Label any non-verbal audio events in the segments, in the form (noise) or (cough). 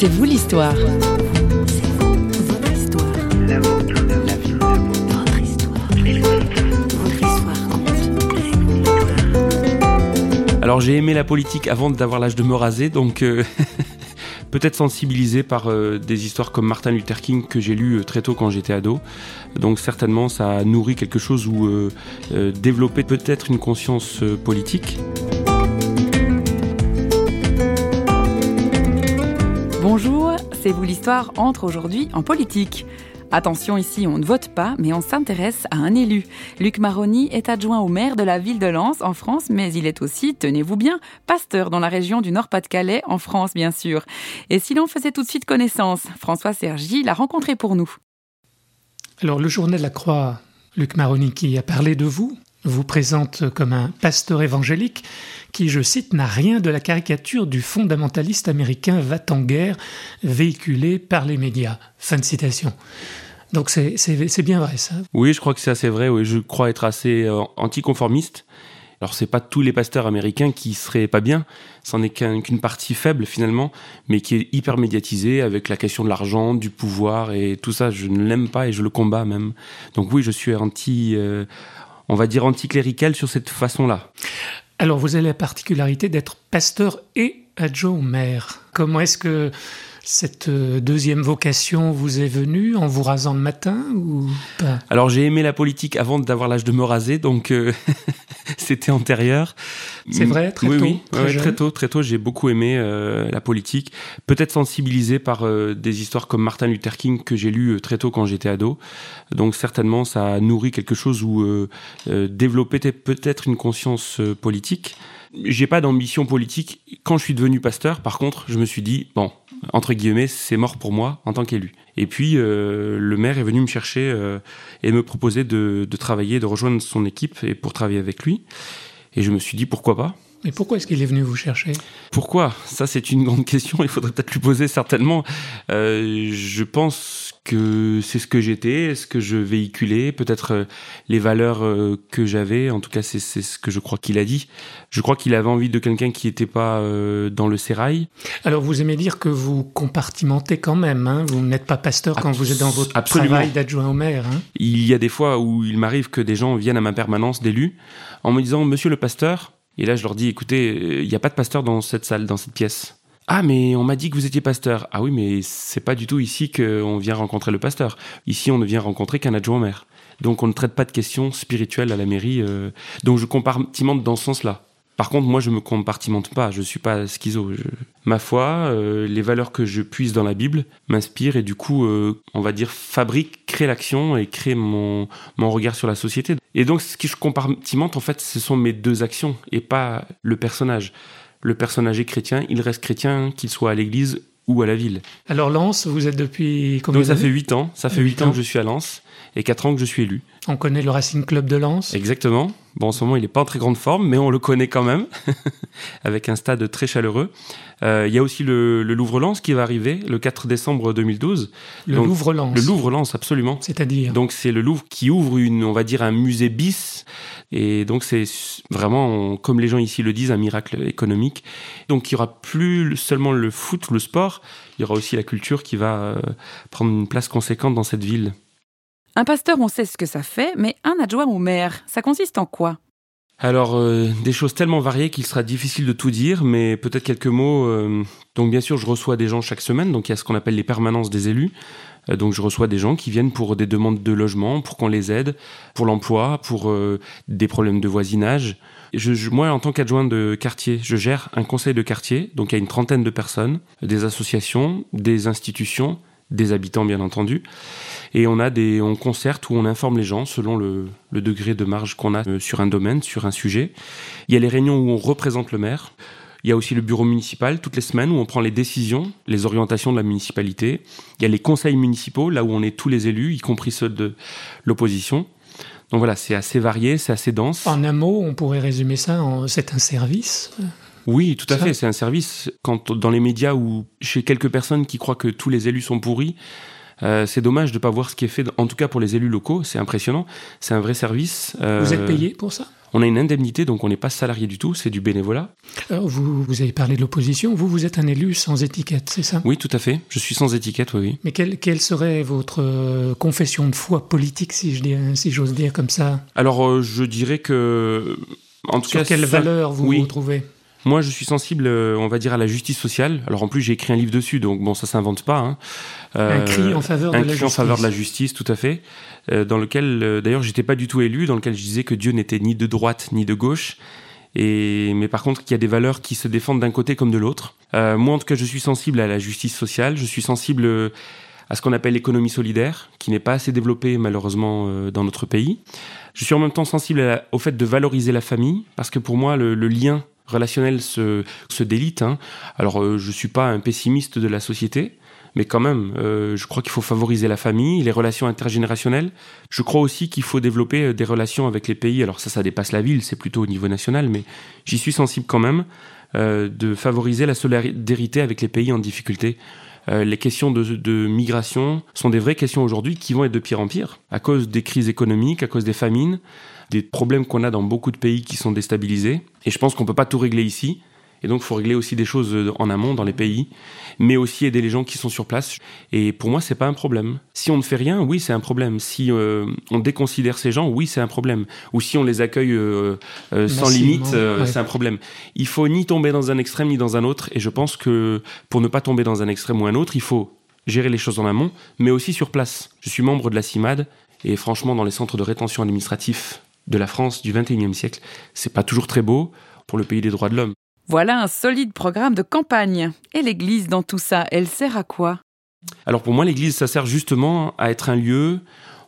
C'est vous l'histoire. Alors j'ai aimé la politique avant d'avoir l'âge de me raser, donc euh, (laughs) peut-être sensibilisé par euh, des histoires comme Martin Luther King que j'ai lu euh, très tôt quand j'étais ado. Donc certainement ça a nourri quelque chose ou développé peut-être une conscience politique. Bonjour, c'est vous l'histoire entre aujourd'hui en politique. Attention ici, on ne vote pas, mais on s'intéresse à un élu. Luc Maroni est adjoint au maire de la ville de Lens en France, mais il est aussi, tenez-vous bien, pasteur dans la région du Nord-Pas-de-Calais en France, bien sûr. Et si l'on faisait tout de suite connaissance, François Sergi l'a rencontré pour nous. Alors le journal La Croix, Luc Maroni qui a parlé de vous, vous présente comme un pasteur évangélique qui, je cite, n'a rien de la caricature du fondamentaliste américain va-t-en-guerre véhiculé par les médias. Fin de citation. Donc c'est bien vrai ça. Oui, je crois que c'est assez vrai. Oui, je crois être assez euh, anticonformiste. Alors c'est pas tous les pasteurs américains qui seraient pas bien, c'en est qu'une partie faible finalement, mais qui est hyper médiatisée avec la question de l'argent, du pouvoir et tout ça. Je ne l'aime pas et je le combats même. Donc oui, je suis anti, euh, on va dire anticlérical sur cette façon-là. Alors vous avez la particularité d'être pasteur et adjoint au maire. Comment est-ce que cette euh, deuxième vocation vous est venue en vous rasant le matin ou pas? Alors j'ai aimé la politique avant d'avoir l'âge de me raser, donc euh, (laughs) c'était antérieur. C'est vrai, très tôt. Oui, très, très, tôt, très tôt, j'ai beaucoup aimé euh, la politique. Peut-être sensibilisé par des histoires comme Martin Luther King que j'ai lu très tôt quand j'étais ado. Donc certainement, ça a nourri quelque chose ou développé peut-être une conscience politique. J'ai pas d'ambition politique. Quand je suis devenu pasteur, par contre, je me suis dit bon, entre guillemets, c'est mort pour moi en tant qu'élu. Et puis euh, le maire est venu me chercher euh, et me proposer de, de, travailler, de rejoindre son équipe et pour travailler avec lui. Et je me suis dit pourquoi pas? Mais pourquoi est-ce qu'il est venu vous chercher? Pourquoi? Ça, c'est une grande question. Il faudrait peut-être lui poser certainement. Euh, je pense que c'est ce que j'étais, ce que je véhiculais, peut-être euh, les valeurs euh, que j'avais. En tout cas, c'est ce que je crois qu'il a dit. Je crois qu'il avait envie de quelqu'un qui n'était pas euh, dans le sérail. Alors, vous aimez dire que vous compartimentez quand même. Hein? Vous n'êtes pas pasteur quand vous êtes dans votre travail d'adjoint au maire. Hein? Il y a des fois où il m'arrive que des gens viennent à ma permanence d'élu en me disant Monsieur le pasteur, et là, je leur dis, écoutez, il n'y a pas de pasteur dans cette salle, dans cette pièce. Ah, mais on m'a dit que vous étiez pasteur. Ah oui, mais c'est pas du tout ici qu'on vient rencontrer le pasteur. Ici, on ne vient rencontrer qu'un adjoint maire. Donc, on ne traite pas de questions spirituelles à la mairie. Euh. Donc, je compartimente dans ce sens-là. Par contre, moi, je me compartimente pas. Je suis pas schizo. Ma foi, euh, les valeurs que je puise dans la Bible m'inspirent et du coup, euh, on va dire, fabrique, crée l'action et crée mon, mon regard sur la société. Et donc, ce que je compartimente, en fait, ce sont mes deux actions et pas le personnage. Le personnage est chrétien, il reste chrétien, qu'il soit à l'église ou à la ville. Alors Lens, vous êtes depuis combien Donc ça fait 8 ans, ça fait 8 ans que je suis à Lens et 4 ans que je suis élu. On connaît le Racing Club de Lens Exactement. Bon, en ce moment, il n'est pas en très grande forme, mais on le connaît quand même, (laughs) avec un stade très chaleureux. Euh, il y a aussi le, Louvre-Lens qui va arriver le 4 décembre 2012. Le Louvre-Lens Le Louvre-Lens, absolument. C'est-à-dire Donc c'est le Louvre qui ouvre une, on va dire, un musée bis. Et donc c'est vraiment, comme les gens ici le disent, un miracle économique. Donc il y aura plus seulement le foot, le sport, il y aura aussi la culture qui va euh, prendre une place conséquente dans cette ville. Un pasteur, on sait ce que ça fait, mais un adjoint au maire, ça consiste en quoi? Alors, euh, des choses tellement variées qu'il sera difficile de tout dire, mais peut-être quelques mots. Euh, donc, bien sûr, je reçois des gens chaque semaine, donc il y a ce qu'on appelle les permanences des élus. Euh, donc, je reçois des gens qui viennent pour des demandes de logement, pour qu'on les aide, pour l'emploi, pour des problèmes de voisinage. Moi, en tant qu'adjoint de quartier, je gère un conseil de quartier, donc il y a une trentaine de personnes, des associations, des institutions, des habitants bien entendu. Et on a des, on concerte où on informe les gens selon le, le degré de marge qu'on a euh, sur un domaine, sur un sujet. Il y a les réunions où on représente le maire. Il y a aussi le bureau municipal toutes les semaines où on prend les décisions, les orientations de la municipalité. Il y a les conseils municipaux, là où on est tous les élus, y compris ceux de l'opposition. Donc voilà, c'est assez varié, c'est assez dense. En un mot, on pourrait résumer ça en c'est un service oui, tout à fait. C'est un service. Quand dans les médias ou chez quelques personnes qui croient que tous les élus sont pourris, Euh, c'est dommage de ne pas voir ce qui est fait, en tout cas pour les élus locaux. C'est impressionnant. C'est un vrai service. Euh, vous êtes payé pour ça? on a une indemnité, donc on n'est pas salarié du tout, c'est du bénévolat. Alors vous, vous avez parlé de l'opposition, vous, vous êtes un élu sans étiquette, c'est ça? Oui, tout à fait, je suis sans étiquette, oui. Mais quelle, quelle serait votre euh, confession de foi politique, si j'ose si dire comme ça? Alors je dirais que... En tout Sur cas, quelle valeur vous vous trouvez? Moi, je suis sensible, euh, on va dire, à la justice sociale. Alors en plus, j'ai écrit un livre dessus, donc bon, ça s'invente pas. Hein. un cri en faveur de la justice. en faveur de la justice, tout à fait. Euh, dans lequel, euh, d'ailleurs, j'étais pas du tout élu, dans lequel je disais que Dieu n'était ni de droite ni de gauche. Et, mais par contre, qu'il y a des valeurs qui se défendent d'un côté comme de l'autre. moi, en tout cas, je suis sensible à la justice sociale. Je suis sensible à ce qu'on appelle l'économie solidaire, qui n'est pas assez développée malheureusement dans notre pays. Je suis en même temps sensible au fait de valoriser la famille, parce que pour moi, le, le lien relationnel se, délite. Hein. Alors, euh, je suis pas un pessimiste de la société, mais quand même, euh, je crois qu'il faut favoriser la famille, les relations intergénérationnelles. Je crois aussi qu'il faut développer euh, des relations avec les pays. Alors ça, ça dépasse la ville, c'est plutôt au niveau national, mais j'y suis sensible quand même de favoriser la solidarité avec les pays en difficulté. les questions de, migration sont des vraies questions aujourd'hui qui vont être de pire en pire à cause des crises économiques, à cause des famines, des problèmes qu'on a dans beaucoup de pays qui sont déstabilisés. Et je pense qu'on peut pas tout régler ici. Et donc, il faut régler aussi des choses euh, en amont dans les pays, mais aussi aider les gens qui sont sur place. Et pour moi, c'est pas un problème. Si on ne fait rien, oui, c'est un problème. Si euh, on déconsidère ces gens, oui, c'est un problème. Ou si on les accueille euh, sans limite, c'est un problème. Il faut ni tomber dans un extrême ni dans un autre. Et je pense que pour ne pas tomber dans un extrême ou un autre, il faut gérer les choses en amont, mais aussi sur place. Je suis membre de la CIMAD et franchement, dans les centres de rétention administratif de la France du XXIe siècle. C'est pas toujours très beau pour le pays des droits de l'homme. Voilà un solide programme de campagne. Et l'Église dans tout ça, elle sert à quoi? Alors pour moi, l'Église, ça sert justement à être un lieu,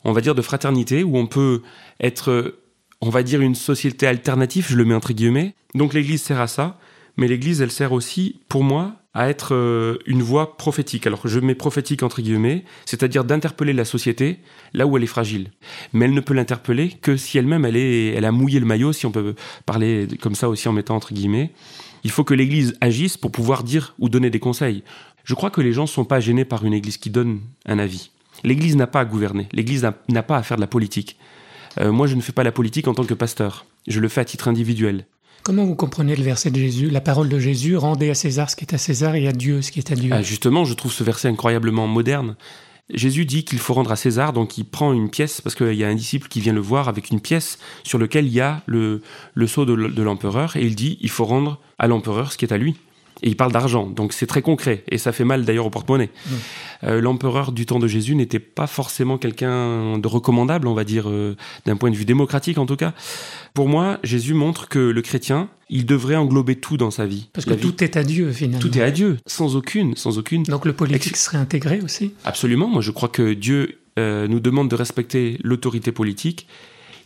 on va dire, de fraternité, où on peut être, on va dire, une société alternative, je le mets entre guillemets. Donc l'Église sert à ça, mais l'Église, elle sert aussi, pour moi, à être euh, une voix prophétique. Alors je mets prophétique entre guillemets, c'est-à-dire d'interpeller la société là où elle est fragile. Mais elle ne peut l'interpeller que si elle-même elle elle a mouillé le maillot, si on peut parler comme ça aussi en mettant entre guillemets. Il faut que l'Église agisse pour pouvoir dire ou donner des conseils. Je crois que les gens ne sont pas gênés par une Église qui donne un avis. L'Église n'a pas à gouverner. L'Église n'a pas à faire de la politique. Euh, moi, je ne fais pas la politique en tant que pasteur. Je le fais à titre individuel. Comment vous comprenez le verset de Jésus, la parole de Jésus, rendez à César ce qui est à César et à Dieu ce qui est à Dieu ah, Justement, je trouve ce verset incroyablement moderne. Jésus dit qu'il faut rendre à César, donc il prend une pièce, parce qu'il y a un disciple qui vient le voir avec une pièce sur laquelle il y a le, le sceau de l'empereur, et il dit il faut rendre à l'empereur ce qui est à lui. Et il parle d'argent, donc c'est très concret, et ça fait mal d'ailleurs au porte-monnaie. Euh, l'empereur du temps de Jésus n'était pas forcément quelqu'un de recommandable, on va dire, euh, d'un point de vue démocratique en tout cas. Pour moi, Jésus montre que le chrétien, il devrait englober tout dans sa vie. Parce que tout est à Dieu finalement. Tout est à Dieu, sans aucune, sans aucune. Donc le politique serait intégré aussi. Absolument. Moi, je crois que Dieu euh, nous demande de respecter l'autorité politique.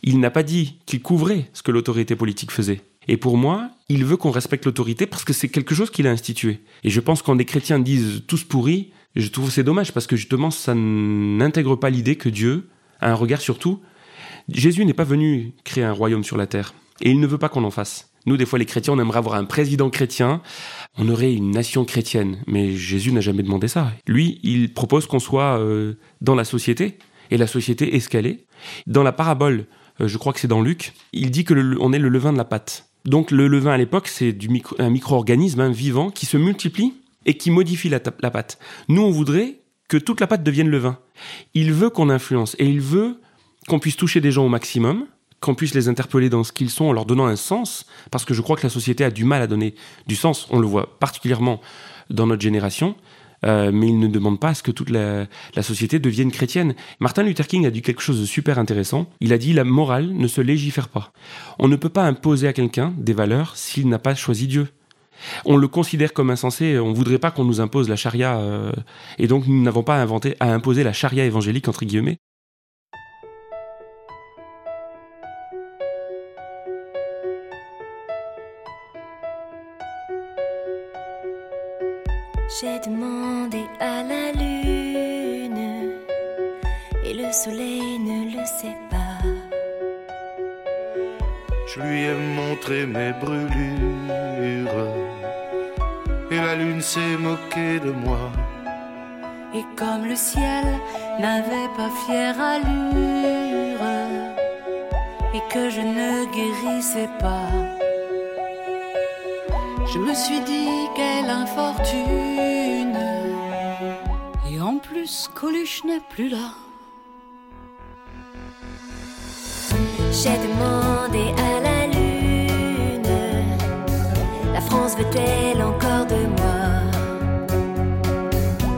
Il n'a pas dit qu'il couvrait ce que l'autorité politique faisait. Et pour moi, il veut qu'on respecte l'autorité parce que c'est quelque chose qu'il a institué. Et je pense quand des chrétiens disent tous pourris, je trouve c'est dommage parce que justement ça n'intègre pas l'idée que Dieu a un regard sur tout. Jésus n'est pas venu créer un royaume sur la terre et il ne veut pas qu'on en fasse. Nous, des fois, les chrétiens, on aimerait avoir un président chrétien, on aurait une nation chrétienne, mais Jésus n'a jamais demandé ça. Lui, il propose qu'on soit euh, dans la société, et la société est. Dans la parabole, euh, je crois que c'est dans Luc, il dit que on est le levain de la pâte. Donc le levain à l'époque, c'est un micro-organisme vivant qui se multiplie et qui modifie la, pâte. Nous, on voudrait que toute la pâte devienne levain. Il veut qu'on influence et il veut qu'on puisse toucher des gens au maximum, qu'on puisse les interpeller dans ce qu'ils sont en leur donnant un sens, parce que je crois que la société a du mal à donner du sens. On le voit particulièrement dans notre génération. Euh, mais il ne demande pas à ce que toute la, société devienne chrétienne. Martin Luther King a dit quelque chose de super intéressant. Il a dit la morale ne se légifère pas. On ne peut pas imposer à quelqu'un des valeurs s'il n'a pas choisi Dieu. On le considère comme insensé, on ne voudrait pas qu'on nous impose la charia, euh, et donc nous n'avons pas inventé à imposer la charia évangélique entre guillemets. J'ai demandé à la lune et le soleil ne le sait pas. Je lui ai montré mes brûlures et la lune s'est moquée de moi. Et comme le ciel n'avait pas fière allure, et que je ne guérissais pas, je me suis dit quelle infortune. Et en plus, Coluche n'est plus là. J'ai demandé à la lune, la France veut-elle encore de moi?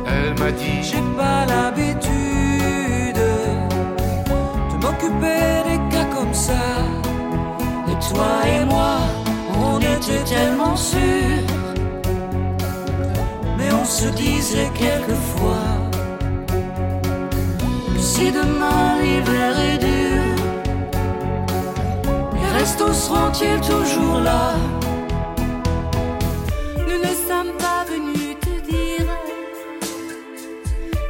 Elle m'a dit J'ai pas l'habitude seront-ils toujours là? Nous ne sommes pas venus te dire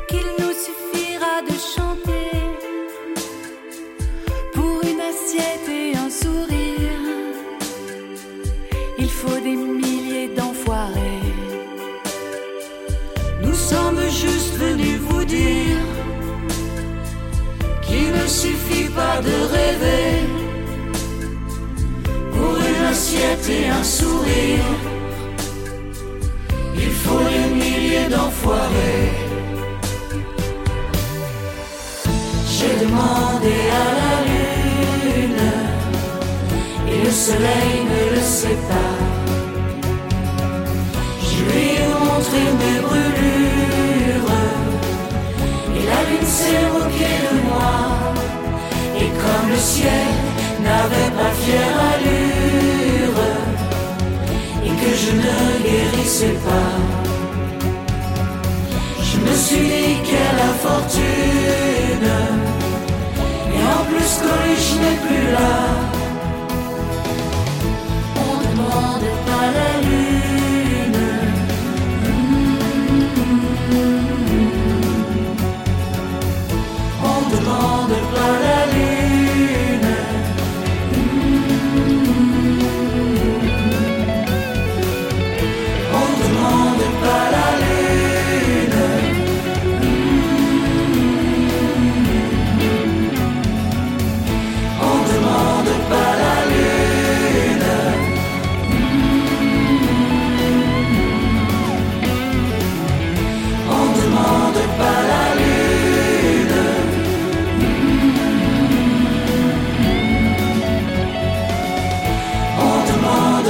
qu'il nous suffira de chanter pour une assiette et un sourire. Il faut des milliers d'enfoirés. Nous sommes juste venus vous dire qu'il ne suffit pas de rêver assiette et un sourire. Il faut des milliers d'enfoirés. J'ai demandé à la lune et le soleil ne le sait pas. Je lui ai montré mes brûlures et la lune s'est moquée de moi. Et comme le ciel n'avait pas fière allure je ne guérissais pas, je me suis dit quelle infortune. Et en plus, Coluche n'est plus là.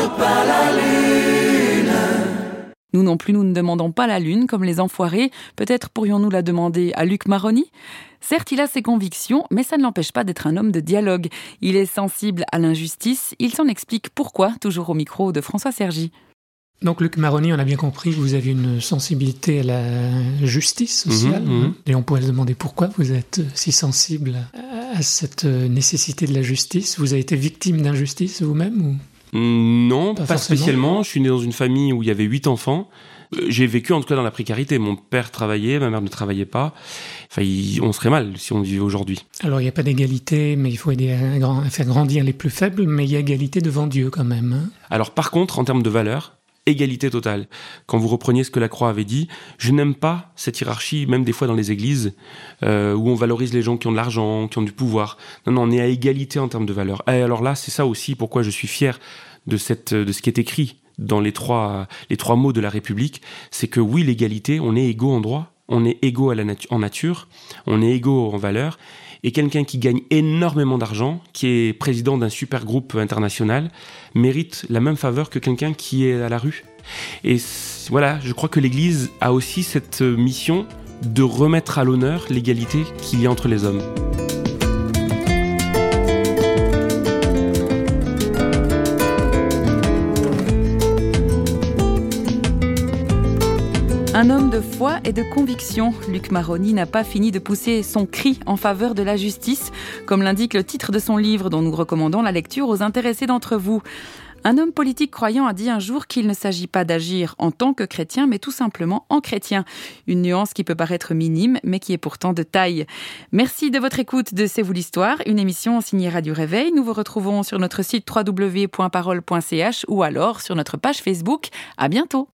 Pas la lune. Nous non plus, nous ne demandons pas la lune comme les enfoirés. Peut-être pourrions-nous la demander à Luc Maroni? Certes, il a ses convictions, mais ça ne l'empêche pas d'être un homme de dialogue. Il est sensible à l'injustice. Il s'en explique pourquoi, toujours au micro de François Sergi. Donc Luc Maroni, on a bien compris que vous avez une sensibilité à la justice sociale. Mhm, mhm. Et on pourrait se demander pourquoi vous êtes si sensible à cette nécessité de la justice. Vous avez été victime d'injustice vous-même ou... Mm, Non, Pas spécialement. Je suis né dans une famille où il y avait huit enfants. Euh, J'ai vécu en tout cas dans la précarité. Mon père travaillait, ma mère ne travaillait pas. Enfin, il- on serait mal si on vivait aujourd'hui. Alors il n'y a pas d'égalité, mais il faut aider à faire grandir les plus faibles, mais il y a égalité devant Dieu quand même. hein. Alors par contre, en termes de valeur, égalité totale. Quand vous repreniez ce que la Croix avait dit, je n'aime pas cette hiérarchie, même des fois dans les églises, euh, où on valorise les gens qui ont de l'argent, qui ont du pouvoir. Non, non, on est à égalité en termes de valeur. Et alors là, c'est ça aussi pourquoi je suis fier de, cette, de ce qui est écrit dans les trois, les trois mots de la République. C'est que oui, l'égalité, on est égaux en droit, on est égaux en nature, on est égaux en valeur. Et quelqu'un qui gagne énormément d'argent, qui est président d'un super groupe international, mérite la même faveur que quelqu'un qui est à la rue. Et voilà, je crois que l'Église a aussi cette euh, mission de remettre à l'honneur l'égalité qu'il y a entre les hommes. Un homme de foi et de conviction, Luc Maroni n'a pas fini de pousser son cri en faveur de la justice, comme l'indique le titre de son livre dont nous recommandons la lecture aux intéressés d'entre vous. Un homme politique croyant a dit un jour qu'il ne s'agit pas d'agir en tant que chrétien, mais tout simplement en chrétien. Une nuance qui peut paraître minime, mais qui est pourtant de taille. Merci de votre écoute de C'est vous l'histoire, une émission signée Radio Réveil. Nous vous retrouvons sur notre site www.parole.ch ou alors sur notre page Facebook. À bientôt.